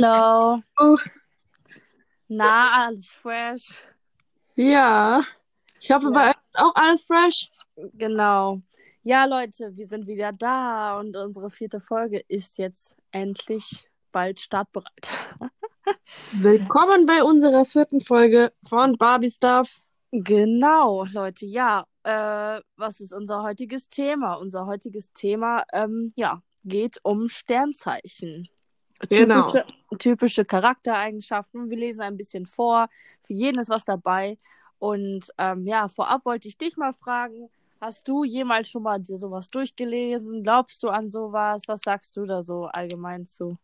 Hallo. Oh, Na, alles fresh? ja, ich hoffe, bei Ja, euch ist auch alles fresh. genau. Ja, Leute, wir sind wieder da und unsere vierte Folge ist jetzt endlich bald startbereit. Willkommen bei unserer vierten Folge von Barbie Stuff. Genau, Leute, ja. Äh, was ist unser heutiges Thema? Unser heutiges Thema, ähm, ja, geht um Sternzeichen. Genau. Typische, typische Charaktereigenschaften. Wir lesen ein bisschen vor. Für jeden ist was dabei. Und ähm, ja, vorab wollte ich dich mal fragen, hast du jemals schon mal dir sowas durchgelesen? Glaubst du an sowas? Was sagst du da so allgemein zu?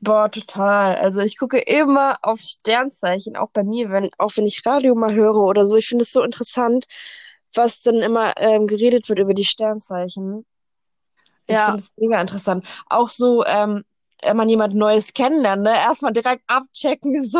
Boah, total. Also ich gucke immer auf Sternzeichen, auch bei mir, wenn, auch wenn ich Radio mal höre oder so. Ich finde es so interessant, was dann immer ähm, geredet wird über die Sternzeichen. Ich Ja, finde es mega interessant. Auch so, ähm, wenn man jemand Neues kennenlernt, ne? Erstmal direkt abchecken, so,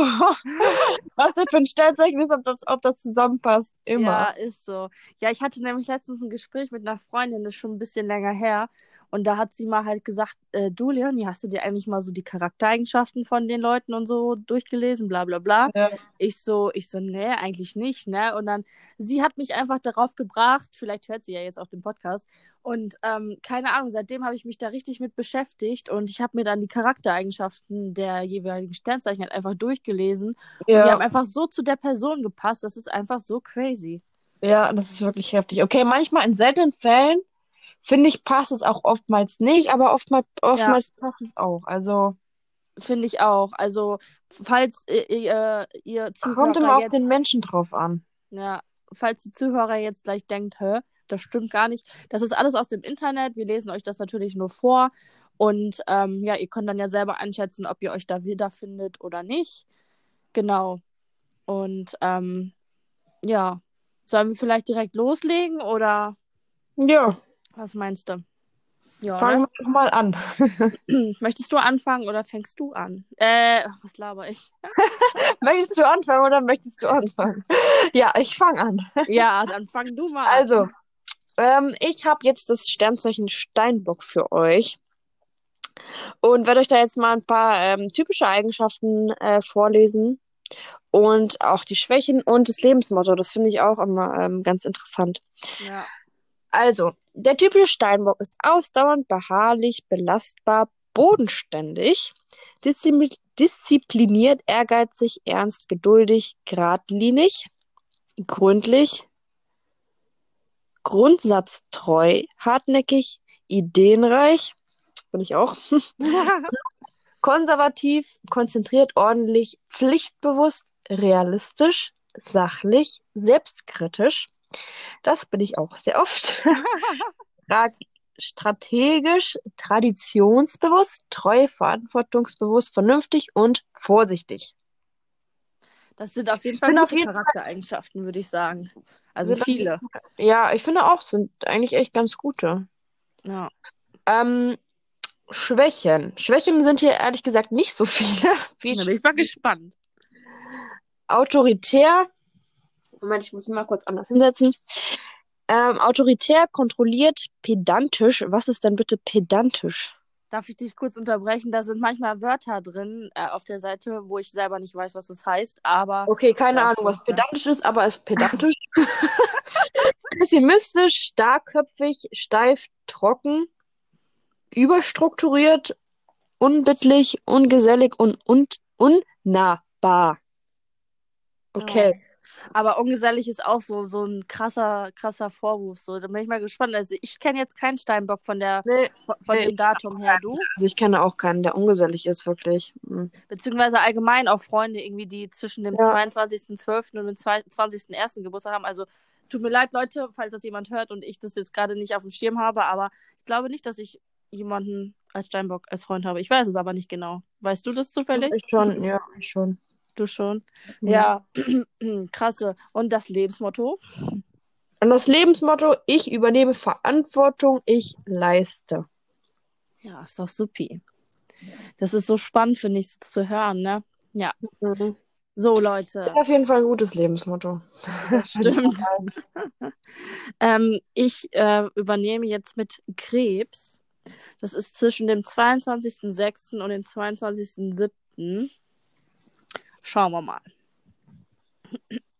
was das für ein Sternzeichen ist, ob das, ob das zusammenpasst. Ja, Immer. ist so. Ja, ich hatte nämlich letztens ein Gespräch mit einer Freundin, das ist schon ein bisschen länger her. Und da hat sie mal halt gesagt, äh, du, Leonie, hast du dir eigentlich mal so die Charaktereigenschaften von den Leuten und so durchgelesen, bla bla bla. Ja. Ich so, ich so, nee, eigentlich nicht, ne? Und dann, sie hat mich einfach darauf gebracht, vielleicht hört sie ja jetzt auch den Podcast. Und ähm, keine Ahnung, seitdem habe ich mich da richtig mit beschäftigt und ich habe mir dann die Charaktereigenschaften der jeweiligen Sternzeichen halt einfach durchgelesen. Und die haben Ja, einfach so zu der Person gepasst, das ist einfach so crazy. ja, das ist wirklich heftig. Okay, manchmal in seltenen Fällen, finde ich, passt es auch oftmals nicht, aber oftmals, Ja, oftmals passt es auch. Also, finde ich auch. Also, falls äh, ihr, ihr kommt Zuhörer immer auf den jetzt, Menschen drauf an. ja, falls die Zuhörer jetzt gleich denkt, hä, das stimmt gar nicht. Das ist alles aus dem Internet. Wir lesen euch das natürlich nur vor. Und ähm, ja, ihr könnt dann ja selber einschätzen, ob ihr euch da wiederfindet oder nicht. Genau. Und ähm, ja, sollen wir vielleicht direkt loslegen oder Ja, was meinst du? Ja, fangen wir doch mal an. Möchtest du anfangen oder fängst du an? Äh, was laber ich? Möchtest du anfangen oder möchtest du anfangen? Ja, ich fange an. Ja, dann fang du mal an. Also, ähm, ich habe jetzt das Sternzeichen Steinbock für euch und werde euch da jetzt mal ein paar ähm, typische Eigenschaften äh, vorlesen und auch die Schwächen und das Lebensmotto. Das finde ich auch immer ähm, ganz interessant. Ja, Also, der typische Steinbock ist ausdauernd, beharrlich, belastbar, bodenständig, disziplin diszipliniert, ehrgeizig, ernst, geduldig, geradlinig, gründlich, grundsatztreu, hartnäckig, ideenreich, bin ich auch, konservativ, konzentriert, ordentlich, pflichtbewusst, realistisch, sachlich, selbstkritisch. Das bin ich auch sehr oft. Tra- Strategisch, traditionsbewusst, treu, verantwortungsbewusst, vernünftig und vorsichtig. das sind auf jeden Fall gute Charaktereigenschaften, würde ich sagen. Also jeden viele. Ja, ich finde auch, sind eigentlich echt ganz gute. Ja. Ähm, Schwächen. Schwächen sind hier ehrlich gesagt nicht so viele. Viel Da bin ich mal gespannt. autoritär. Moment, ich muss mich mal kurz anders hinsetzen. Ähm, autoritär, kontrolliert, pedantisch. Was ist denn bitte pedantisch? Darf ich dich kurz unterbrechen? Da sind manchmal Wörter drin äh, auf der Seite, wo ich selber nicht weiß, was das heißt, aber Okay, keine Ahnung, was pedantisch ist, aber es ist pedantisch. Pessimistisch, starkköpfig, steif, trocken, überstrukturiert, unbittlich, ungesellig und, und unnahbar. Okay. Aber ungesellig ist auch so, so ein krasser, krasser Vorwurf. So, da bin ich mal gespannt. Also ich kenne jetzt keinen Steinbock von der, Nee, von, nee, dem Datum her, du? Also ich kenne auch keinen, der ungesellig ist, wirklich. Hm. Beziehungsweise allgemein auch Freunde irgendwie, die zwischen dem Ja. 22.12. und dem 20.01. Geburtstag haben. Also tut mir leid, Leute, falls das jemand hört und ich das jetzt gerade nicht auf dem Schirm habe, aber ich glaube nicht, dass ich jemanden als Steinbock als Freund habe. Ich weiß es aber nicht genau. Weißt du das zufällig? Ich schon, ja, ich schon. Du schon? Ja. Krasse. Und das Lebensmotto? Und das Lebensmotto, ich übernehme Verantwortung, ich leiste. Ja, ist doch supi. Das ist so spannend, finde ich, zu hören, ne? Ja. Mhm. So, Leute. Auf jeden Fall ein gutes Lebensmotto. Das stimmt. ähm, ich äh, übernehme jetzt mit Krebs. Das ist zwischen dem 22.06. und dem 22.07. Schauen wir mal.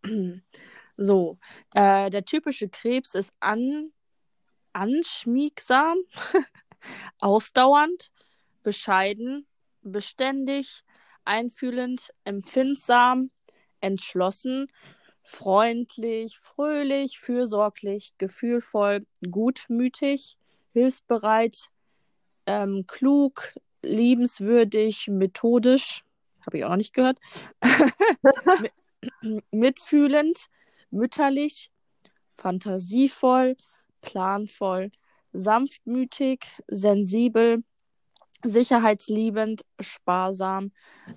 So, äh, der typische Krebs ist an, anschmiegsam, ausdauernd, bescheiden, beständig, einfühlend, empfindsam, entschlossen, freundlich, fröhlich, fürsorglich, gefühlvoll, gutmütig, hilfsbereit, ähm, klug, liebenswürdig, methodisch, habe ich auch nicht gehört, mitfühlend, mütterlich, fantasievoll, planvoll, sanftmütig, sensibel, sicherheitsliebend, sparsam,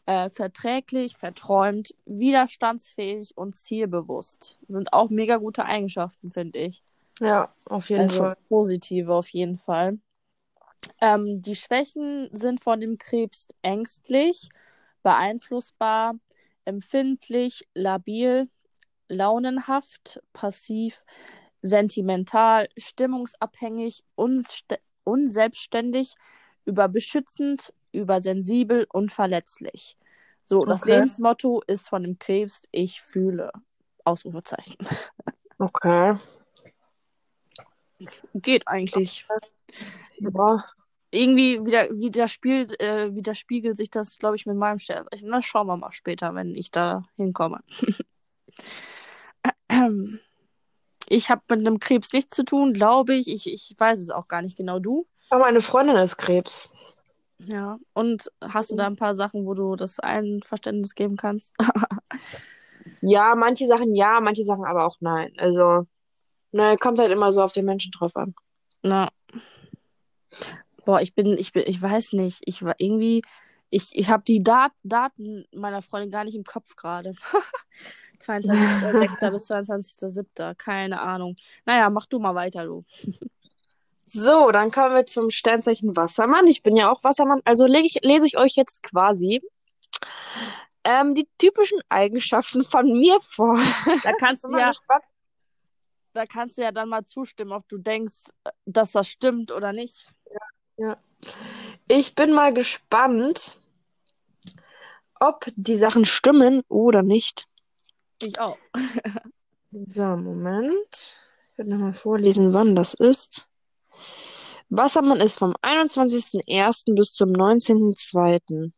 äh, verträglich, verträumt, widerstandsfähig und zielbewusst. Sind auch mega gute Eigenschaften, finde ich. Ja, auf jeden Also Fall. positive auf jeden Fall. Ähm, die Schwächen sind von dem Krebs ängstlich, beeinflussbar, empfindlich, labil, launenhaft, passiv, sentimental, stimmungsabhängig, unselbstständig, überbeschützend, übersensibel und verletzlich. So, das Okay. Lebensmotto ist von dem Krebs, ich fühle. Ausrufezeichen. Okay. Geht eigentlich. Ja. Irgendwie wieder, widerspiegelt, äh, widerspiegelt sich das, glaube ich, mit meinem Sternzeichen. Na, schauen wir mal später, wenn ich da hinkomme. Ich habe mit einem Krebs nichts zu tun, glaube ich. ich. Ich weiß es auch gar nicht genau. Du? Aber meine Freundin ist Krebs. Ja. Und hast du da ein paar Sachen, wo du das Einverständnis geben kannst? Ja, manche Sachen ja, manche Sachen aber auch nein. Also, ne, kommt halt immer so auf den Menschen drauf an. Na. Boah, ich bin, ich bin, ich weiß nicht. Ich war irgendwie, ich, ich habe die Dat Daten meiner Freundin gar nicht im Kopf gerade. 22.06. bis 22.07. Keine Ahnung. Naja, mach du mal weiter, du. So, dann kommen wir zum Sternzeichen Wassermann. Ich bin ja auch Wassermann, also ich, lese ich euch jetzt quasi ähm, die typischen Eigenschaften von mir vor. Da kannst du ja, gespannt. da kannst du ja dann mal zustimmen, ob du denkst, dass das stimmt oder nicht. Ich bin mal gespannt, ob die Sachen stimmen oder nicht. Ich auch. So, Moment. Ich werde nochmal vorlesen, wann das ist. Wassermann ist vom 21.01. bis zum 19.02.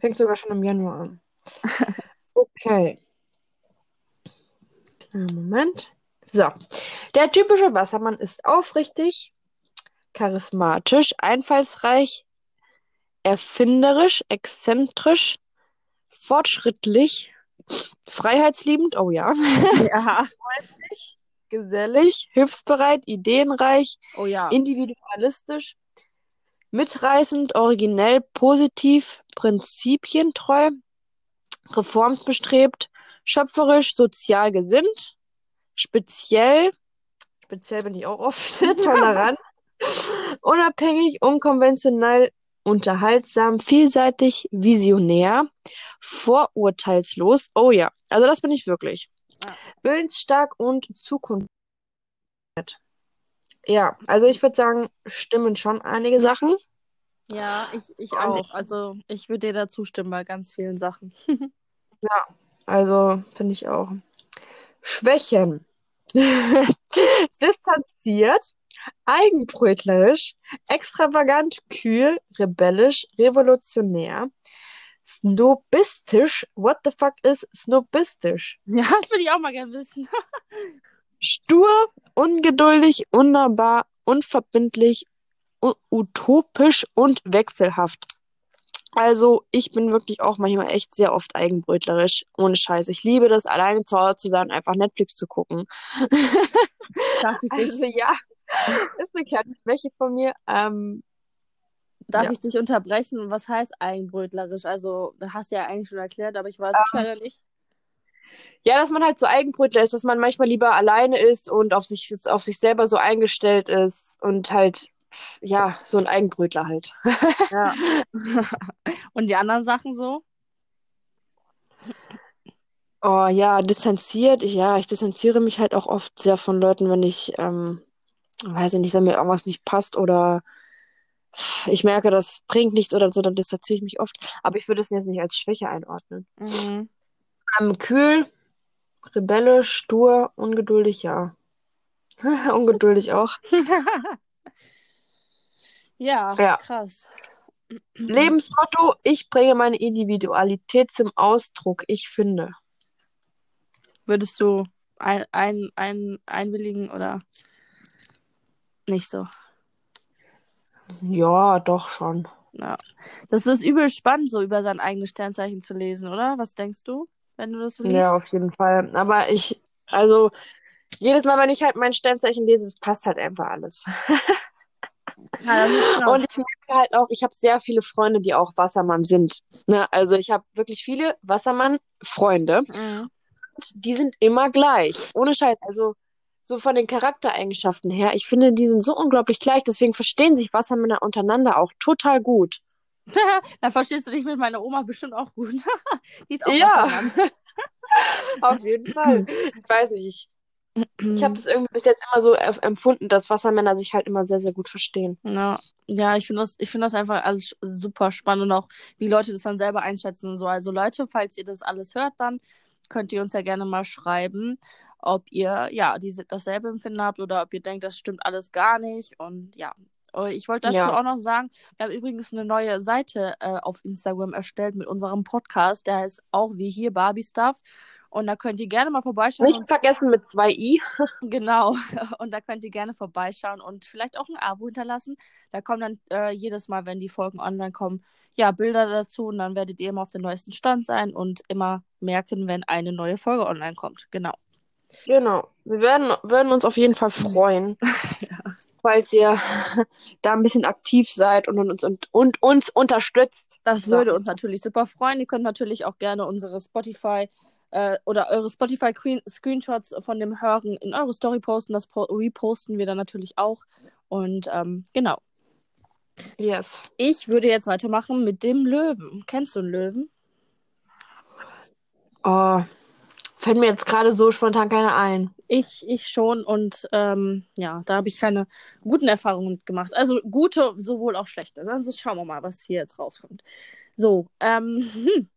Fängt sogar schon im Januar an. Okay. Moment. So. Der typische Wassermann ist aufrichtig, charismatisch, einfallsreich, erfinderisch, exzentrisch, fortschrittlich, freiheitsliebend, oh ja, Ja. gesellig, hilfsbereit, ideenreich, Oh ja. individualistisch, mitreißend, originell, positiv, prinzipientreu, reformsbestrebt, schöpferisch, sozial gesinnt, speziell, speziell bin ich auch oft, tolerant, unabhängig, unkonventionell, unterhaltsam, vielseitig, visionär, vorurteilslos. Oh ja, also das bin ich wirklich. Ja. Willensstark und zukunftsorientiert. Ja, also ich würde sagen, stimmen schon einige Sachen. Ja, ich, ich auch. Also ich würde dir da zustimmen bei ganz vielen Sachen. Also finde ich auch. Schwächen. Distanziert, eigenbrötlerisch, extravagant, kühl, rebellisch, revolutionär, snobistisch. What the fuck is snobistisch? Ja, das würde ich auch mal gerne wissen. Stur, ungeduldig, unnahbar, unverbindlich, utopisch und wechselhaft. Also, ich bin wirklich auch manchmal echt sehr oft eigenbrötlerisch. Ohne Scheiß. Ich liebe das, alleine zu Hause zu sein und einfach Netflix zu gucken. Also, ja, ist eine kleine Schwäche von mir. Ähm, darf ja. ich dich unterbrechen? Was heißt eigenbrötlerisch? Also, das hast du ja eigentlich schon erklärt, aber ich weiß es leider nicht. ja, dass man halt so Eigenbrötler ist, dass man manchmal lieber alleine ist und auf sich, auf sich selber so eingestellt ist und halt, ja, so ein Eigenbrötler halt. Ja. Und die anderen Sachen so? Oh ja, distanziert. Ja, ich distanziere mich halt auch oft sehr von Leuten, wenn ich, ähm, weiß ich nicht, wenn mir irgendwas nicht passt oder ich merke, das bringt nichts oder so, dann distanziere ich mich oft. Aber ich würde es jetzt nicht als Schwäche einordnen. Mhm. Ähm, kühl, rebellisch, stur, ungeduldig, ja. ungeduldig auch. ja, Ja. krass. Lebensmotto, ich bringe meine Individualität zum Ausdruck, ich finde. Würdest du ein, ein, ein, einwilligen oder nicht so? Ja, doch schon. Ja. Das ist übel spannend, so über sein eigenes Sternzeichen zu lesen, oder? Was denkst du, wenn du das so liest? Ja, auf jeden Fall. Aber ich, also, jedes Mal, wenn ich halt mein Sternzeichen lese, es passt halt einfach alles. Ja. Und ich merke halt auch, ich habe sehr viele Freunde, die auch Wassermann sind. Ne? Also ich habe wirklich viele Wassermann-Freunde. Mhm. Die sind immer gleich. Ohne Scheiß. Also so von den Charaktereigenschaften her, ich finde, die sind so unglaublich gleich. Deswegen verstehen sich Wassermänner untereinander auch total gut. Da verstehst du dich mit meiner Oma bestimmt auch gut. Die ist auch Ja. Auf jeden Fall. Ich weiß nicht. Ich habe das irgendwie bis jetzt immer so empfunden, dass Wassermänner sich halt immer sehr, sehr gut verstehen. Ja, ja, ich finde das, ich finde das einfach alles super spannend und auch, wie Leute das dann selber einschätzen und so. Also Leute, falls ihr das alles hört, dann könnt ihr uns ja gerne mal schreiben, ob ihr ja diese, dasselbe Empfinden habt oder ob ihr denkt, das stimmt alles gar nicht. Und ja, Äh, ich wollte dazu Ja. auch noch sagen, wir haben übrigens eine neue Seite äh, auf Instagram erstellt mit unserem Podcast. Der heißt auch wie hier Barbie Stuff. Und da könnt ihr gerne mal vorbeischauen. Nicht vergessen mit zwei I. Genau. Und da könnt ihr gerne vorbeischauen und vielleicht auch ein Abo hinterlassen. Da kommen dann äh, jedes Mal, wenn die Folgen online kommen, ja, Bilder dazu und dann werdet ihr immer auf dem neuesten Stand sein und immer merken, wenn eine neue Folge online kommt. Genau. Genau. Wir werden, würden uns auf jeden Fall freuen, falls ihr da ein bisschen aktiv seid und uns, und, und uns unterstützt. Das So. würde uns natürlich super freuen. Ihr könnt natürlich auch gerne unsere Spotify äh, oder eure Spotify Screenshots von dem Hören in eure Story posten. Das po reposten wir dann natürlich auch. Und ähm, genau. Yes. Ich würde jetzt weitermachen mit dem Löwen. Kennst du einen Löwen? Oh, fällt mir jetzt gerade so spontan keiner ein. Ich, ich schon und ähm, ja, da habe ich keine guten Erfahrungen gemacht. Also gute, sowohl auch schlechte. Dann schauen wir mal, was hier jetzt rauskommt. So, ähm, hm.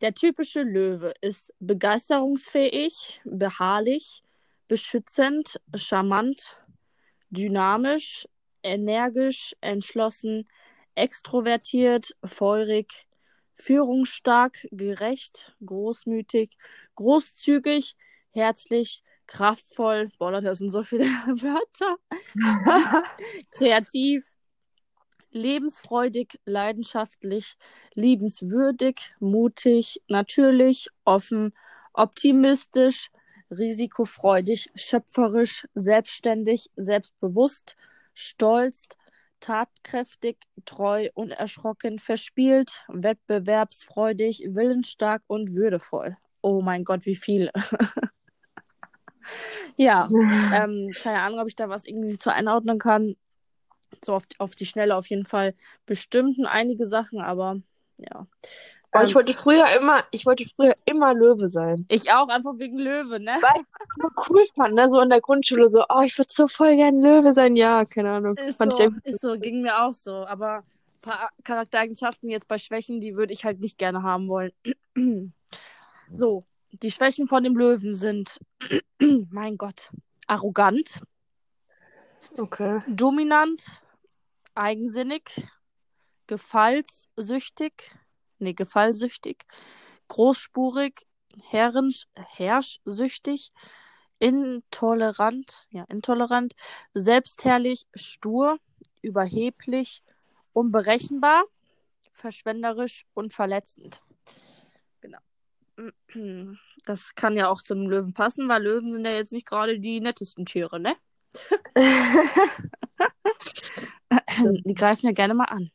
der typische Löwe ist begeisterungsfähig, beharrlich, beschützend, charmant, dynamisch, energisch, entschlossen, extrovertiert, feurig, führungsstark, gerecht, großmütig, großzügig, herzlich, kraftvoll, boah, Leute, das sind so viele Wörter, kreativ, lebensfreudig, leidenschaftlich, liebenswürdig, mutig, natürlich, offen, optimistisch, risikofreudig, schöpferisch, selbstständig, selbstbewusst, stolz, tatkräftig, treu, unerschrocken, verspielt, wettbewerbsfreudig, willensstark und würdevoll. Oh mein Gott, wie viele. ja, ähm, keine Ahnung, ob ich da was irgendwie zu einordnen kann. So auf, auf die Schnelle auf jeden Fall bestimmten einige Sachen, aber ja. Oh, ich Ähm, wollte früher immer, ich wollte früher immer Löwe sein. ich auch, einfach wegen Löwe, ne? So cool fand, ne? So in der Grundschule so, oh, ich würde so voll gern Löwe sein. Ja, keine Ahnung. Ist Fand ich so, irgendwie ist so, ging mir auch so. Aber ein paar Charaktereigenschaften jetzt bei Schwächen, die würde ich halt nicht gerne haben wollen. So, die Schwächen von dem Löwen sind, mein Gott, arrogant, Okay. dominant, eigensinnig, gefallssüchtig, nee, gefallsüchtig, großspurig, herrensch, herrschsüchtig, intolerant, ja, intolerant, selbstherrlich, stur, überheblich, unberechenbar, verschwenderisch und verletzend. Das kann ja auch zum Löwen passen, weil Löwen sind ja jetzt nicht gerade die nettesten Tiere, ne? Die greifen ja gerne mal an.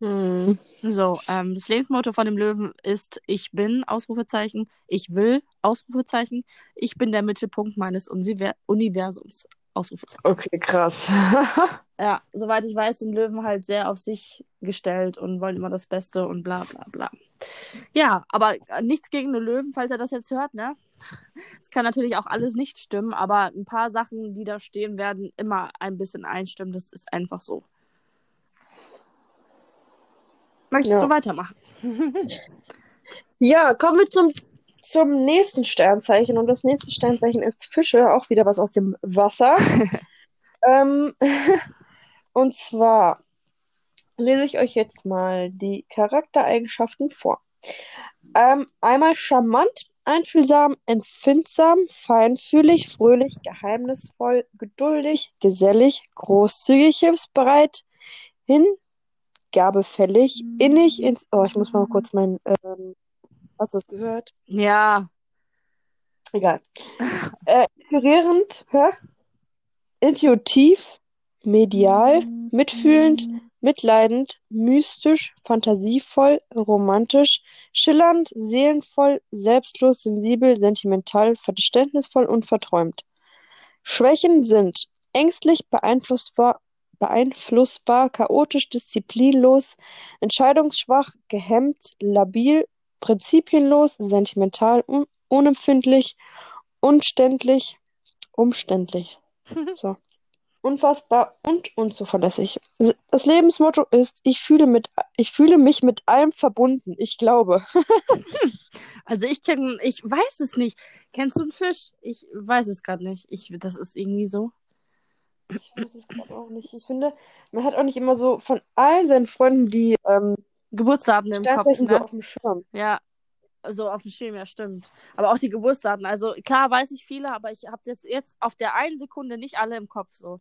Hm. So, ähm, das Lebensmotto von dem Löwen ist Ich bin, Ausrufezeichen, ich will, Ausrufezeichen, ich bin der Mittelpunkt meines Unsiver Universums, Ausrufezeichen. Okay, krass. Ja, soweit ich weiß, sind Löwen halt sehr auf sich gestellt und wollen immer das Beste und bla bla bla. Ja, aber äh, nichts gegen den Löwen, falls er das jetzt hört, ne? Es kann natürlich auch alles nicht stimmen, aber ein paar Sachen, die da stehen, werden immer ein bisschen einstimmen. Das ist einfach so. Möchtest Ja. du weitermachen? Ja, kommen wir zum, zum nächsten Sternzeichen. Und das nächste Sternzeichen ist Fische, auch wieder was aus dem Wasser. ähm, und zwar lese ich euch jetzt mal die Charaktereigenschaften vor. Ähm, einmal charmant, einfühlsam, empfindsam, feinfühlig, fröhlich, geheimnisvoll, geduldig, gesellig, großzügig, hilfsbereit, hingabefällig, innig ins. Oh, ich muss mal kurz mein. Ähm, hast du das gehört? Ja. Egal. Äh, inspirierend, hä? Intuitiv, medial, mitfühlend, mitleidend, mystisch, fantasievoll, romantisch, schillernd, seelenvoll, selbstlos, sensibel, sentimental, verständnisvoll und verträumt. Schwächen sind ängstlich, beeinflussbar, beeinflussbar, chaotisch, disziplinlos, entscheidungsschwach, gehemmt, labil, prinzipienlos, sentimental, un unempfindlich, unständlich, umständlich. So. Unfassbar und unzuverlässig. Das Lebensmotto ist, ich fühle mit, ich fühle mich mit allem verbunden. Ich glaube. Also ich kenn, ich weiß es nicht. Kennst du einen Fisch? Ich weiß es gerade nicht. Ich, das ist irgendwie so. Ich weiß es gerade auch nicht. Ich finde, man hat auch nicht immer so von allen seinen Freunden die ähm, Geburtsdaten im Kopf, Sternzeichen so ne? auf dem Schirm. Ja, so auf dem Schirm, ja, stimmt. Aber auch die Geburtsdaten. Also klar weiß ich viele, aber ich habe jetzt, jetzt auf der einen Sekunde nicht alle im Kopf so.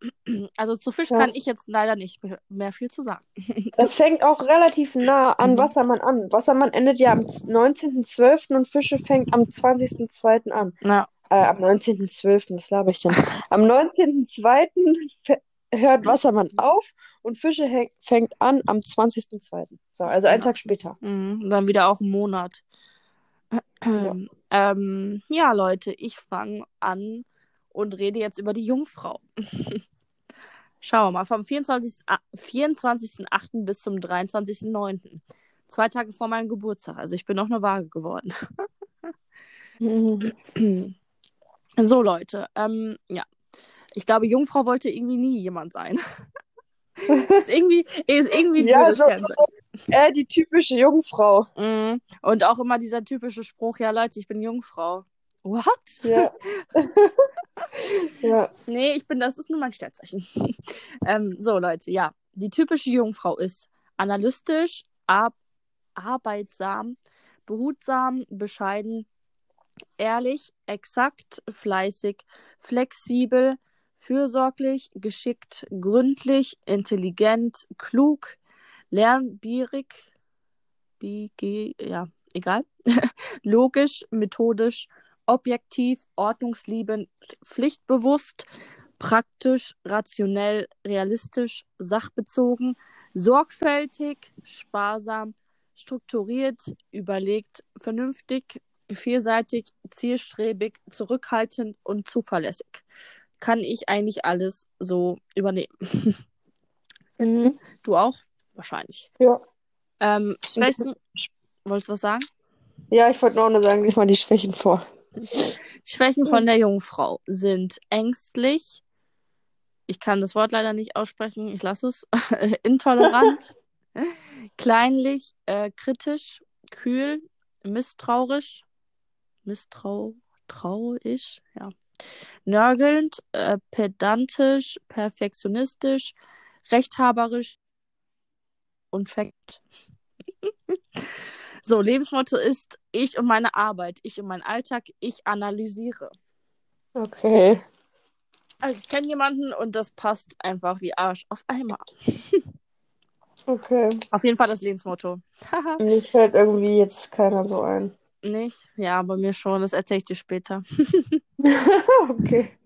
Also zu Fisch Ja. kann ich jetzt leider nicht mehr- viel zu sagen. Das fängt auch relativ nah an Mhm. Wassermann an. Wassermann endet ja am 19.12. und Fische fängt am 20.02. an. Ja. Äh, am 19.12., was laber ich denn? Am 19.02. fe- hört Wassermann auf und Fische fängt an am 20.02. So, also einen Ja. Tag später. Mhm. Und dann wieder auch einen Monat. Ja. Ähm, ja, Leute, ich fange an und rede jetzt über die Jungfrau. Schauen wir mal, vom 24. a- 24.08. bis zum 23.09. Zwei Tage vor meinem Geburtstag. Also ich bin noch eine Waage geworden. Mhm. So, Leute, ähm, ja. Ich glaube, Jungfrau wollte irgendwie nie jemand sein. ist irgendwie, ist irgendwie Ja, blödes so- Sternzeichen. Äh, die typische Jungfrau. Mhm. Und auch immer dieser typische Spruch, ja Leute, ich bin Jungfrau. What? Ja. ja. Nee, ich bin, das ist nur mein Sternzeichen. ähm, so, Leute, ja. Die typische Jungfrau ist analytisch, ab arbeitsam, behutsam, bescheiden, ehrlich, exakt, fleißig, flexibel, fürsorglich, geschickt, gründlich, intelligent, klug, lernbierig, BG, ja, egal, logisch, methodisch, objektiv, ordnungsliebend, pflichtbewusst, praktisch, rationell, realistisch, sachbezogen, sorgfältig, sparsam, strukturiert, überlegt, vernünftig, vielseitig, zielstrebig, zurückhaltend und zuverlässig. Kann ich eigentlich alles so übernehmen. Mhm. Du auch? Wahrscheinlich. Ja. Ähm, Schwächen. Wolltest du was sagen? Ja, ich wollte nur noch sagen, lies mal die Schwächen vor. Schwächen von der Jungfrau sind ängstlich. Ich kann das Wort leider nicht aussprechen, ich lasse es. Intolerant, kleinlich, äh, kritisch, kühl, misstrauisch, misstrau, trauisch, ja. Nörgelnd, äh, pedantisch, perfektionistisch, rechthaberisch und fekt. so, Lebensmotto ist ich und meine Arbeit, ich und mein Alltag, ich analysiere. Okay. Also ich kenne jemanden und das passt einfach wie Arsch auf einmal. Okay. Auf jeden Fall das Lebensmotto. Mir fällt irgendwie jetzt keiner so ein. Nicht? Ja, bei mir schon. Das erzähle ich dir später. okay.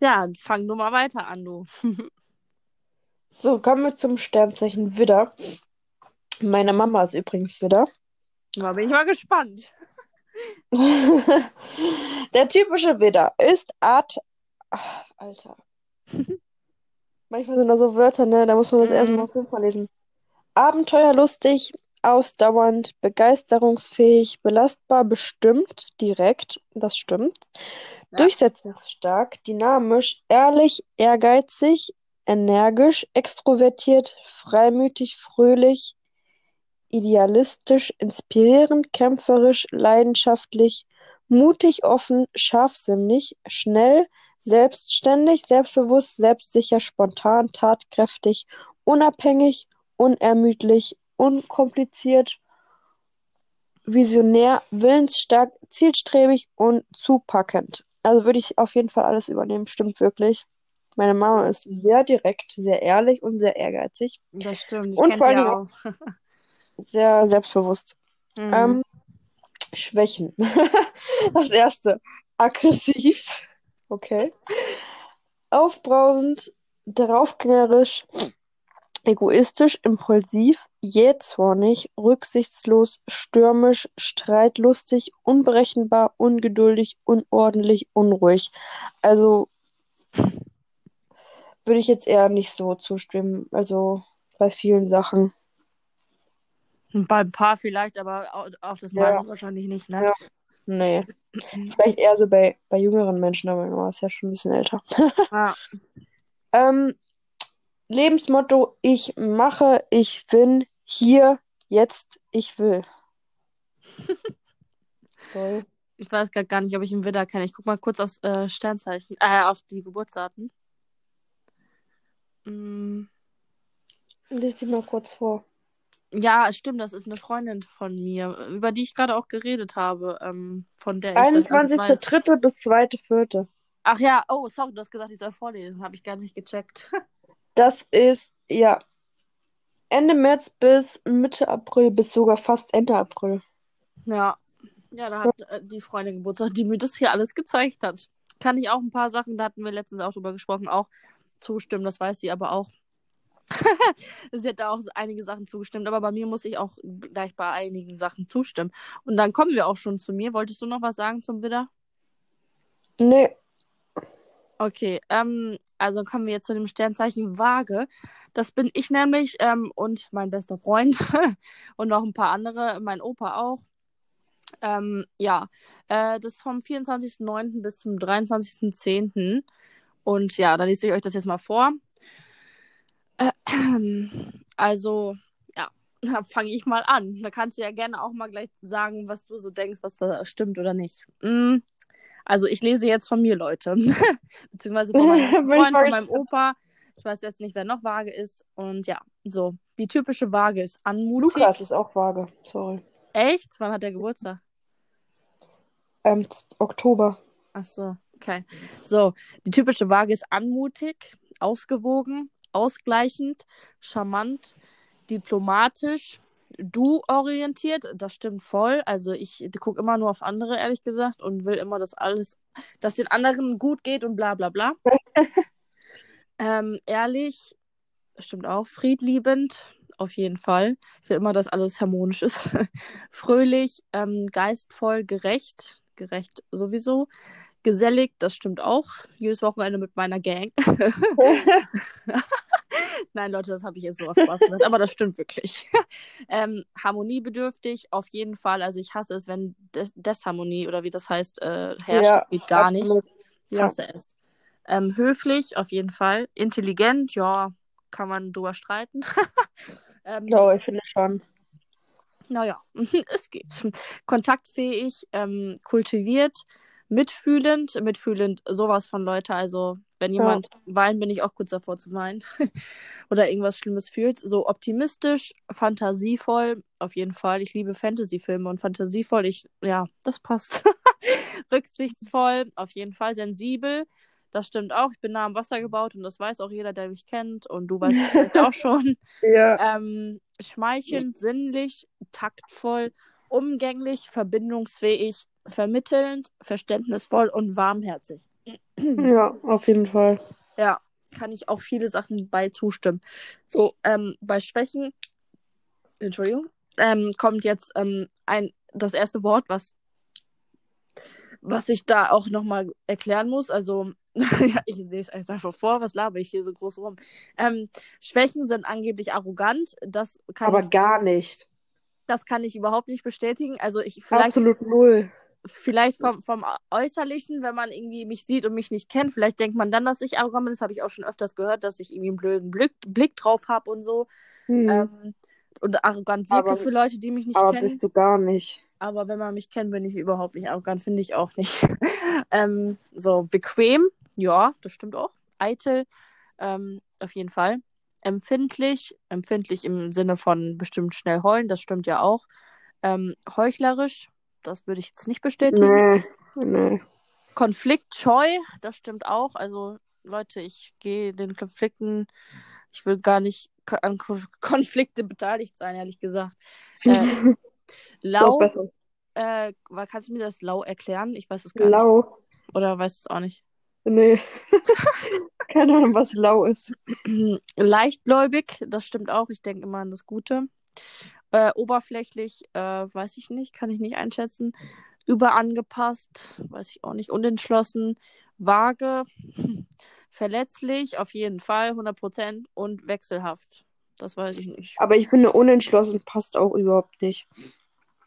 Ja, fang du mal weiter an, du. So, kommen wir zum Sternzeichen Widder. Meine Mama ist übrigens Widder. Da bin ich mal gespannt. Der typische Widder ist Art. Ach, Alter. Manchmal sind da so Wörter, ne? Da muss man das Mhm. erstmal fünfmal lesen. Abenteuerlustig, ausdauernd, begeisterungsfähig, belastbar, bestimmt, direkt, das stimmt. Ja. Durchsetzungsstark, dynamisch, ehrlich, ehrgeizig, energisch, extrovertiert, freimütig, fröhlich, idealistisch, inspirierend, kämpferisch, leidenschaftlich, mutig, offen, scharfsinnig, schnell, selbstständig, selbstbewusst, selbstsicher, spontan, tatkräftig, unabhängig, unermüdlich, unkompliziert, visionär, willensstark, zielstrebig und zupackend. Also würde ich auf jeden Fall alles übernehmen, stimmt wirklich. Meine Mama ist sehr direkt, sehr ehrlich und sehr ehrgeizig. Das stimmt. Und vor allem auch. Sehr selbstbewusst. Mhm. Ähm, Schwächen. Das erste, aggressiv. Okay. Aufbrausend, draufgängerisch, egoistisch, impulsiv, jähzornig, rücksichtslos, stürmisch, streitlustig, unberechenbar, ungeduldig, unordentlich, unruhig. Also würde ich jetzt eher nicht so zustimmen. Also bei vielen Sachen. Bei ein paar vielleicht, aber au- auf das Ja. meiste wahrscheinlich nicht, ne? Ja. Nee. Vielleicht eher so bei, bei jüngeren Menschen, aber Mama ist ja schon ein bisschen älter. Ja. Ähm, Lebensmotto, ich mache, ich bin hier, jetzt, ich will. Toll. Ich weiß gar nicht, ob ich einen Widder kenne. Ich guck mal kurz aufs äh, Sternzeichen, äh, auf die Geburtsdaten. Mm, Lies sie mal kurz vor. Ja, stimmt, das ist eine Freundin von mir, über die ich gerade auch geredet habe, ähm, von der ich das alles weiß. 21.3. bis 2.4. Ach ja, oh, sorry, du hast gesagt, ich soll vorlesen. Habe ich gar nicht gecheckt. Das ist, ja, Ende März bis Mitte April, bis sogar fast Ende April. Ja, ja, da hat äh, die Freundin Geburtstag, die mir das hier alles gezeigt hat. Kann ich auch ein paar Sachen, da hatten wir letztens auch drüber gesprochen, auch zustimmen, das weiß sie aber auch. sie hat da auch einige Sachen zugestimmt, aber bei mir muss ich auch gleich bei einigen Sachen zustimmen. Und dann kommen wir auch schon zu mir. Wolltest du noch was sagen zum Widder? Nee, Okay, ähm, also kommen wir jetzt zu dem Sternzeichen Waage. Das bin ich nämlich ähm, und mein bester Freund und noch ein paar andere, mein Opa auch. Ähm, ja, äh, das ist vom 24.09. bis zum 23.10. Und ja, dann lese ich euch das jetzt mal vor. Äh, also, ja, da fange ich mal an. Da kannst du ja gerne auch mal gleich sagen, was du so denkst, was da stimmt oder nicht. Mm, Also, ich lese jetzt von mir, Leute. Beziehungsweise von meinem Freund, von meinem Opa. Ich weiß jetzt nicht, wer noch vage ist. Und ja, so. Die typische Waage ist anmutig. Lukas ist auch vage. Sorry. Echt? Wann hat der Geburtstag? Ähm, Oktober. Ach so, okay. So, die typische Waage ist anmutig, ausgewogen, ausgleichend, charmant, diplomatisch, du-orientiert. Das stimmt voll. Also ich gucke immer nur auf andere, ehrlich gesagt, und will immer, dass alles, dass den anderen gut geht und bla bla bla. ähm, ehrlich, das stimmt auch. Friedliebend, auf jeden Fall. Ich will immer, dass alles harmonisch ist. Fröhlich, ähm, geistvoll, gerecht, gerecht sowieso. Gesellig, das stimmt auch. Jedes Wochenende mit meiner Gang. Nein, Leute, das habe ich jetzt so auf Spaß gesagt, aber das stimmt wirklich. ähm, harmoniebedürftig, auf jeden Fall. Also ich hasse es, wenn Des Desharmonie oder wie das heißt, äh, herrscht. Ja, geht gar nicht. absolut. Ich Ja. hasse es. Ähm, höflich, auf jeden Fall. Intelligent, ja, kann man drüber streiten. ähm, Ja, ich finde schon. naja, es geht. Kontaktfähig, ähm, kultiviert, mitfühlend, mitfühlend sowas von Leute. Also, wenn Ja. jemand weint, bin ich auch kurz davor zu weinen. Oder irgendwas Schlimmes fühlt. So optimistisch, fantasievoll, auf jeden Fall. Ich liebe Fantasyfilme und fantasievoll, ich, ja, das passt. Rücksichtsvoll, auf jeden Fall. Sensibel, das stimmt auch. Ich bin nah am Wasser gebaut und das weiß auch jeder, der mich kennt. Und du weißt es vielleicht auch schon. Ja. Ähm, schmeichelnd, sinnlich, taktvoll, umgänglich, verbindungsfähig, vermittelnd, verständnisvoll und warmherzig. Ja, auf jeden Fall. Ja, kann ich auch viele Sachen bei zustimmen. So, ähm, bei Schwächen, Entschuldigung, ähm, kommt jetzt ähm, ein, das erste Wort, was, was ich da auch nochmal erklären muss. Also, ja, ich lese es einfach vor, was laber ich hier so groß rum. Ähm, Schwächen sind angeblich arrogant. Das kann Aber ich gar nicht. Das kann ich überhaupt nicht bestätigen. Also ich vielleicht, Absolut null. Vielleicht vom, vom Äußerlichen, wenn man irgendwie mich sieht und mich nicht kennt, vielleicht denkt man dann, dass ich arrogant bin. Das habe ich auch schon öfters gehört, dass ich irgendwie einen blöden Blick, Blick drauf habe und so. Hm. Ähm, und arrogant wirke Aber- für Leute, die mich nicht aber kennen. bist du gar nicht. Aber wenn man mich kennt, bin ich überhaupt nicht arrogant, finde ich auch nicht. ähm, so bequem, ja, das stimmt auch. Eitel, ähm, auf jeden Fall. Empfindlich, empfindlich im Sinne von bestimmt schnell heulen, das stimmt ja auch. Ähm, heuchlerisch, das würde ich jetzt nicht bestätigen. Nee, nee. Konfliktscheu, das stimmt auch. Also Leute, ich gehe den Konflikten, ich will gar nicht an Ko- Konflikte beteiligt sein, ehrlich gesagt. Äh, lau, äh, kannst du mir das lau erklären? Ich weiß es gar nicht. Lau. Oder weißt du es auch nicht? Nee. Keine Ahnung, was lau ist. Leichtgläubig, das stimmt auch. Ich denke immer an das Gute. Äh, oberflächlich, äh, weiß ich nicht, kann ich nicht einschätzen. Überangepasst, weiß ich auch nicht. Unentschlossen, vage, verletzlich, auf jeden Fall, 100 Prozent. Und wechselhaft, das weiß ich nicht. Aber ich finde, unentschlossen passt auch überhaupt nicht.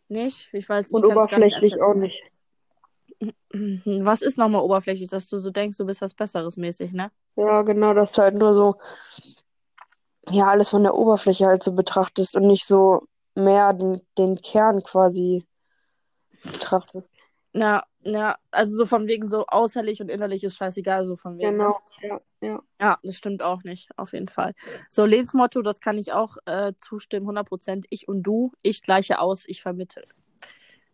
Nicht? Ich weiß, ich Und gar nicht oberflächlich auch nicht. Was ist nochmal oberflächlich, dass du so denkst, du bist was Besseres mäßig, ne? Ja, genau, dass du halt nur so, ja, alles von der Oberfläche halt so betrachtest und nicht so mehr den, den Kern quasi betrachtest. Ja, ja, also so von wegen so äußerlich und innerlich ist scheißegal, so von wegen. ne? Genau, ja, ja. Ja, das stimmt auch nicht, auf jeden Fall. So, Lebensmotto, das kann ich auch äh, zustimmen, 100%. Ich und du, ich gleiche aus, ich vermittel.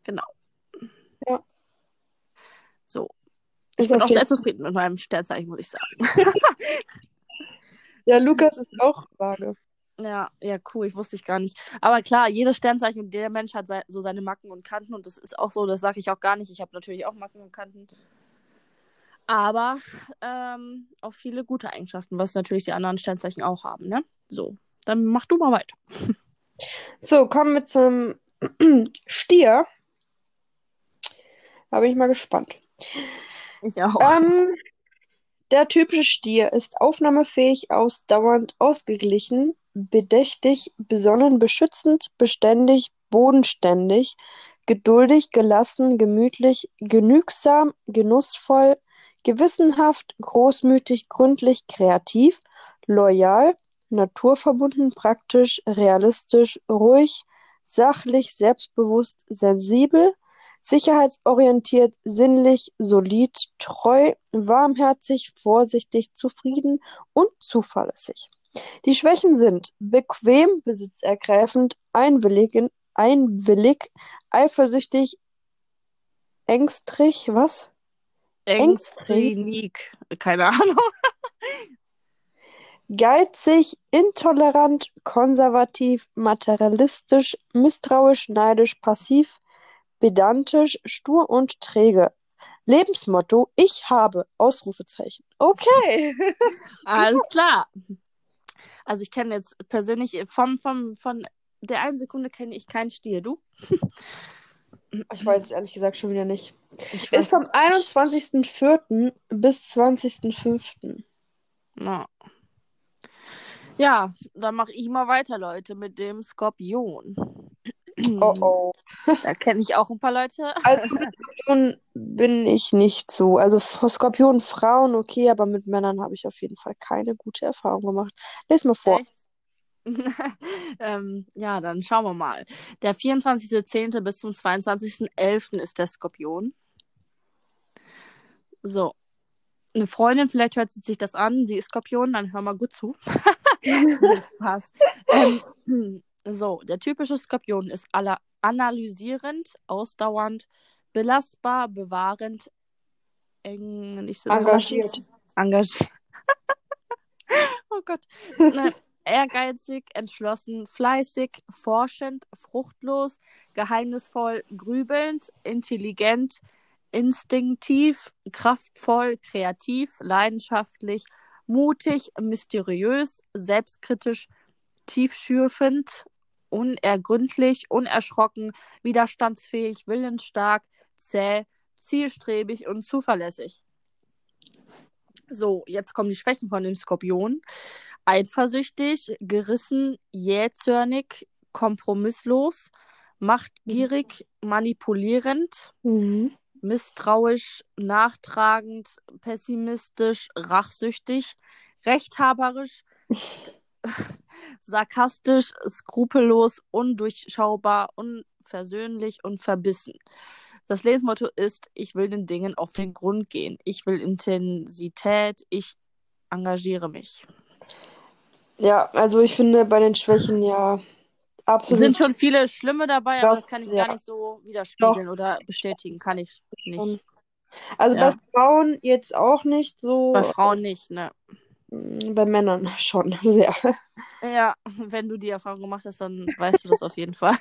Genau. Ja. So. Ich Ist bin auch sehr zufrieden mit meinem Sternzeichen, muss ich sagen. Ja, Lukas ist auch vage. Ja, ja, cool, ich wusste ich gar nicht. Aber klar, jedes Sternzeichen und jeder Mensch hat so seine Macken und Kanten und das ist auch so, das sage ich auch gar nicht. Ich habe natürlich auch Macken und Kanten. Aber ähm, auch viele gute Eigenschaften, was natürlich die anderen Sternzeichen auch haben, ne? So, dann mach du mal weiter. So, kommen wir zum Stier. Da bin ich mal gespannt. Ich auch. Ähm, der typische Stier ist aufnahmefähig, ausdauernd, ausgeglichen, bedächtig, besonnen, beschützend, beständig, bodenständig, geduldig, gelassen, gemütlich, genügsam, genussvoll, gewissenhaft, großmütig, gründlich, kreativ, loyal, naturverbunden, praktisch, realistisch, ruhig, sachlich, selbstbewusst, sensibel, sicherheitsorientiert, sinnlich, solid, treu, warmherzig, vorsichtig, zufrieden und zuverlässig. Die Schwächen sind bequem, besitzergreifend, einwillig, einwillig, eifersüchtig, ängstrig, was? Ängstrig. Keine Ahnung. Geizig, intolerant, konservativ, materialistisch, misstrauisch, neidisch, passiv, pedantisch, stur und träge. Lebensmotto: Ich habe Ausrufezeichen. Okay. Alles klar. Also ich kenne jetzt persönlich vom, vom, von der einen Sekunde kenne ich keinen Stier. Du? Ich weiß es ehrlich gesagt schon wieder nicht. Ich Ist vom es nicht. 21.04. bis 20.05. Ja. Ja, dann mache ich mal weiter, Leute, mit dem Skorpion. Oh oh. Da kenne ich auch ein paar Leute. Also mit Skorpion bin ich nicht so. Also Skorpion Frauen okay, aber mit Männern habe ich auf jeden Fall keine gute Erfahrung gemacht. Lies mal vor. Ähm, ja, dann schauen wir mal. Der 24.10. bis zum 22.11. ist der Skorpion. So. Eine Freundin, vielleicht hört sie sich das an, sie ist Skorpion, dann hör mal gut zu. Spaß. Ähm, so, der typische Skorpion ist alla- analysierend, ausdauernd, belastbar, bewahrend, eng, nicht so Engagiert. Engagiert. oh Gott. Nein, ehrgeizig, entschlossen, fleißig, forschend, fruchtlos, geheimnisvoll, grübelnd, intelligent, instinktiv, kraftvoll, kreativ, leidenschaftlich, mutig, mysteriös, selbstkritisch, tiefschürfend, unergründlich, unerschrocken, widerstandsfähig, willensstark, zäh, zielstrebig und zuverlässig. So, jetzt kommen die Schwächen von dem Skorpion. Eifersüchtig, gerissen, jähzornig, kompromisslos, machtgierig, manipulierend, Mhm. misstrauisch, nachtragend, pessimistisch, rachsüchtig, rechthaberisch, sarkastisch, skrupellos, undurchschaubar, unversöhnlich und verbissen. Das Lebensmotto ist, ich will den Dingen auf den Grund gehen. Ich will Intensität, ich engagiere mich. Ja, also ich finde bei den Schwächen ja Es absolut. sind schon viele schlimme dabei, aber Doch, das kann ich ja. gar nicht so widerspiegeln oder bestätigen. Kann ich nicht. Also Ja. bei Frauen jetzt auch nicht so. Bei Frauen nicht, ne? Mm, Bei Männern schon sehr. Ja, wenn du die Erfahrung gemacht hast, dann weißt du das auf jeden Fall.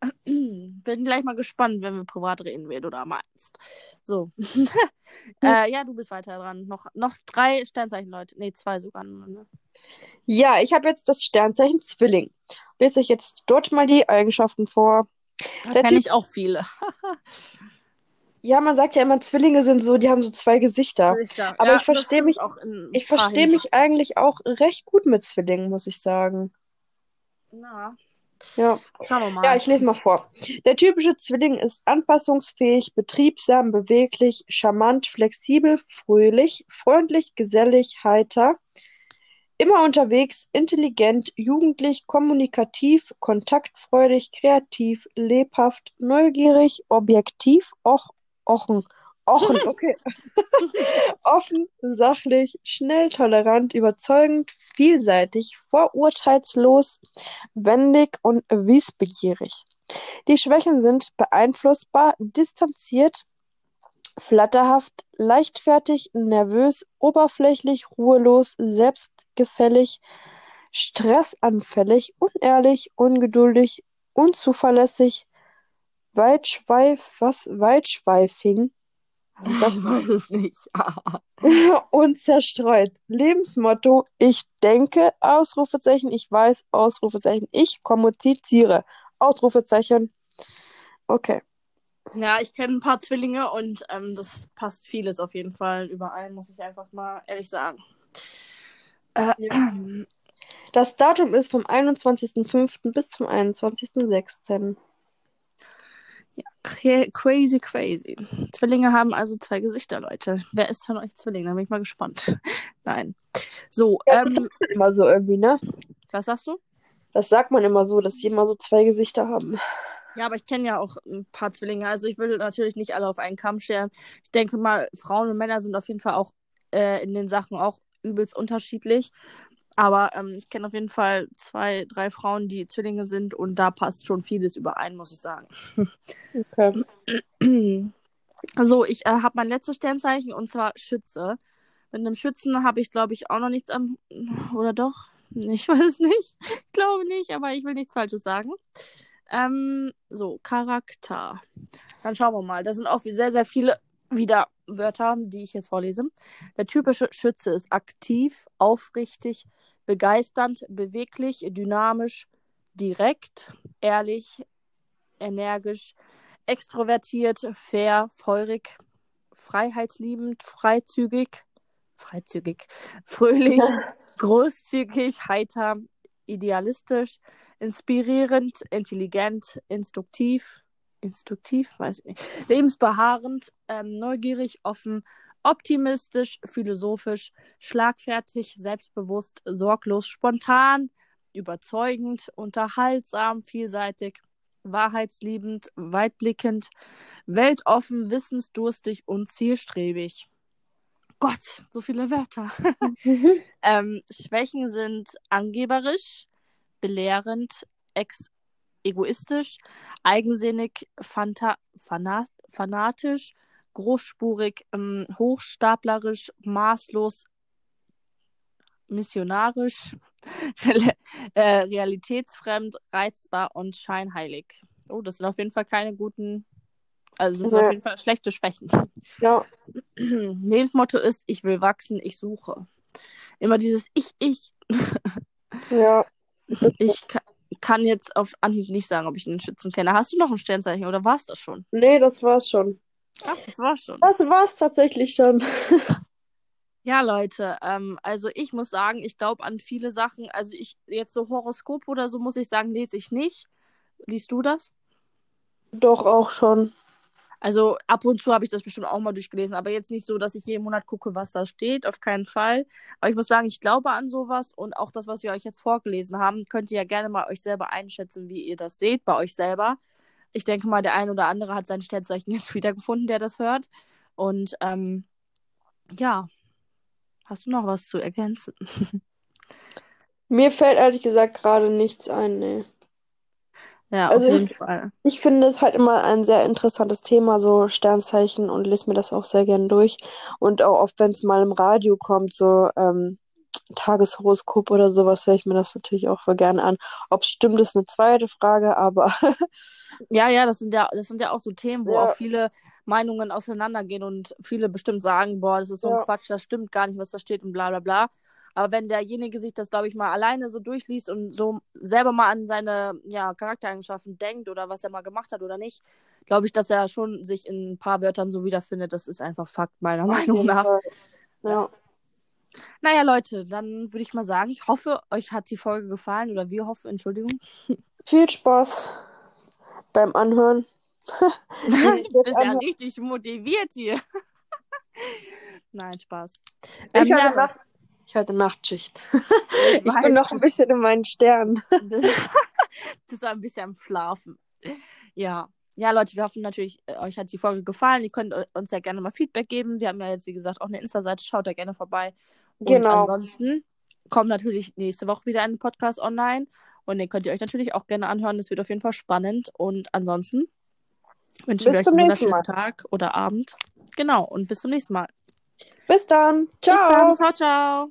Bin gleich mal gespannt, wenn wir privat reden, wen du da meinst. So. äh, ja, du bist weiter dran. Noch, noch drei Sternzeichen, Leute. Nee, zwei sogar. Ne? Ja, ich habe jetzt das Sternzeichen Zwilling. Lese ich jetzt dort mal die Eigenschaften vor. Da kenne ich auch viele. Ja, man sagt ja immer, Zwillinge sind so, die haben so zwei Gesichter. Gesichter. Aber Ja, ich verstehe mich, auch ich verstehe mich eigentlich auch recht gut mit Zwillingen, muss ich sagen. Na, Ja. schauen wir Ja, mal. ich lese mal vor. Der typische Zwilling ist anpassungsfähig, betriebsam, beweglich, charmant, flexibel, fröhlich, freundlich, gesellig, heiter, immer unterwegs, intelligent, jugendlich, kommunikativ, kontaktfreudig, kreativ, lebhaft, neugierig, objektiv, och, ochen, ochen, okay, offen, sachlich, schnell, tolerant, überzeugend, vielseitig, vorurteilslos, wendig und wissbegierig. Die Schwächen sind beeinflussbar, distanziert, flatterhaft, leichtfertig, nervös, oberflächlich, ruhelos, selbstgefällig, stressanfällig, unehrlich, ungeduldig, unzuverlässig, weitschweif, was, ist das? Ich weiß es nicht. und zerstreut. Lebensmotto, ich denke, Ausrufezeichen, ich weiß, Ausrufezeichen, ich kommuniziere, Ausrufezeichen. Okay. Ja, ich kenne ein paar Zwillinge und ähm, das passt vieles auf jeden Fall überein, muss ich einfach mal ehrlich sagen. Äh, Ja. Das Datum ist vom 21.05. bis zum 21.06. cra- crazy, crazy. Zwillinge haben also zwei Gesichter, Leute. Wer ist von euch Zwilling? Da bin ich mal gespannt. Nein. So, Ja, ähm, Immer so irgendwie, ne? was sagst du? Das sagt man immer so, dass die immer so zwei Gesichter haben. Ja, aber ich kenne ja auch ein paar Zwillinge. Also ich will natürlich nicht alle auf einen Kamm scheren. Ich denke mal, Frauen und Männer sind auf jeden Fall auch äh, in den Sachen auch übelst unterschiedlich. Aber ähm, ich kenne auf jeden Fall zwei, drei Frauen, die Zwillinge sind und da passt schon vieles überein, muss ich sagen. Okay. So, ich äh, habe mein letztes Sternzeichen und zwar Schütze. Mit einem Schützen habe ich, glaube ich, auch noch nichts am. Oder doch? Ich weiß nicht. Ich glaube nicht, aber ich will nichts Falsches sagen. Ähm, so, Charakter. Dann schauen wir mal. Da sind auch sehr, sehr viele wieder Wörter, die ich jetzt vorlese. Der typische Schütze ist aktiv, aufrichtig, begeisternd, beweglich, dynamisch, direkt, ehrlich, energisch, extrovertiert, fair, feurig, freiheitsliebend, freizügig, freizügig, fröhlich, großzügig, heiter, idealistisch, inspirierend, intelligent, instruktiv, instruktiv, weiß ich nicht, lebensbeharrend, ähm, neugierig, offen, optimistisch, philosophisch, schlagfertig, selbstbewusst, sorglos, spontan, überzeugend, unterhaltsam, vielseitig, wahrheitsliebend, weitblickend, weltoffen, wissensdurstig und zielstrebig. Gott, so viele Wörter. Mhm. ähm, Schwächen sind angeberisch, belehrend, ex egoistisch, eigensinnig, fanta fanat fanatisch, großspurig, ähm, hochstaplerisch, maßlos, missionarisch, äh, realitätsfremd, reizbar und scheinheilig. Oh, das sind auf jeden Fall keine guten, also das sind Ja. auf jeden Fall schlechte Schwächen. Ja. Lebensmotto ist, ich will wachsen, ich suche. Immer dieses Ich, ich. Ja. Ich ka kann jetzt auf Anhieb nicht sagen, ob ich einen Schützen kenne. Hast du noch ein Sternzeichen oder war es das schon? Nee, das war's schon. Ach, das war schon. Das war's tatsächlich schon. Ja, Leute, ähm, also ich muss sagen, ich glaube an viele Sachen. Also ich jetzt so Horoskop oder so muss ich sagen, lese ich nicht, Liest du das? Doch auch schon. Also ab und zu habe ich das bestimmt auch mal durchgelesen, aber jetzt nicht so, dass ich jeden Monat gucke, was da steht, auf keinen Fall. Aber ich muss sagen, ich glaube an sowas und auch das, was wir euch jetzt vorgelesen haben, könnt ihr ja gerne mal euch selber einschätzen, wie ihr das seht bei euch selber. Ich denke mal, der ein oder andere hat sein Sternzeichen jetzt wiedergefunden, der das hört. Und ähm, ja, hast du noch was zu ergänzen? Mir fällt ehrlich gesagt gerade nichts ein, nee. Ja, Also auf jeden ich, Fall. ich finde es halt immer ein sehr interessantes Thema, so Sternzeichen, und lese mir das auch sehr gern durch. Und auch oft, wenn es mal im Radio kommt, so ähm, Tageshoroskop oder sowas, höre ich mir das natürlich auch voll gerne an. Ob es stimmt, ist eine zweite Frage, aber Ja, ja, das sind ja, das sind ja auch so Themen, wo ja, auch viele Meinungen auseinandergehen und viele bestimmt sagen, boah, das ist so ein ja, Quatsch, das stimmt gar nicht, was da steht und bla bla bla. Aber wenn derjenige sich das, glaube ich, mal alleine so durchliest und so selber mal an seine ja, Charaktereigenschaften denkt oder was er mal gemacht hat oder nicht, glaube ich, dass er schon sich in ein paar Wörtern so wiederfindet. Das ist einfach Fakt, meiner Meinung nach. Ja. Ja. Naja, Leute, dann würde ich mal sagen, ich hoffe, euch hat die Folge gefallen oder wir hoffen, Entschuldigung. Viel Spaß beim Anhören. Du bist ja richtig motiviert hier. Nein, Spaß. Ähm, Ich hatte Nacht, ich hatte Nachtschicht. ich Ich bin noch ein bisschen in meinen Sternen. das war ein bisschen am Schlafen. Ja. Ja, Leute, wir hoffen natürlich, äh, euch hat die Folge gefallen. Ihr könnt äh, uns ja gerne mal Feedback geben. Wir haben ja jetzt, wie gesagt, auch eine Insta-Seite. Schaut da gerne vorbei. Und Genau. ansonsten kommt natürlich nächste Woche wieder ein Podcast online. Und den könnt ihr euch natürlich auch gerne anhören. Das wird auf jeden Fall spannend. Und ansonsten wünschen wir euch einen wunderschönen. Tag oder Abend. Genau. Und bis zum nächsten Mal. Bis dann. Bis dann. Ciao. Ciao, ciao.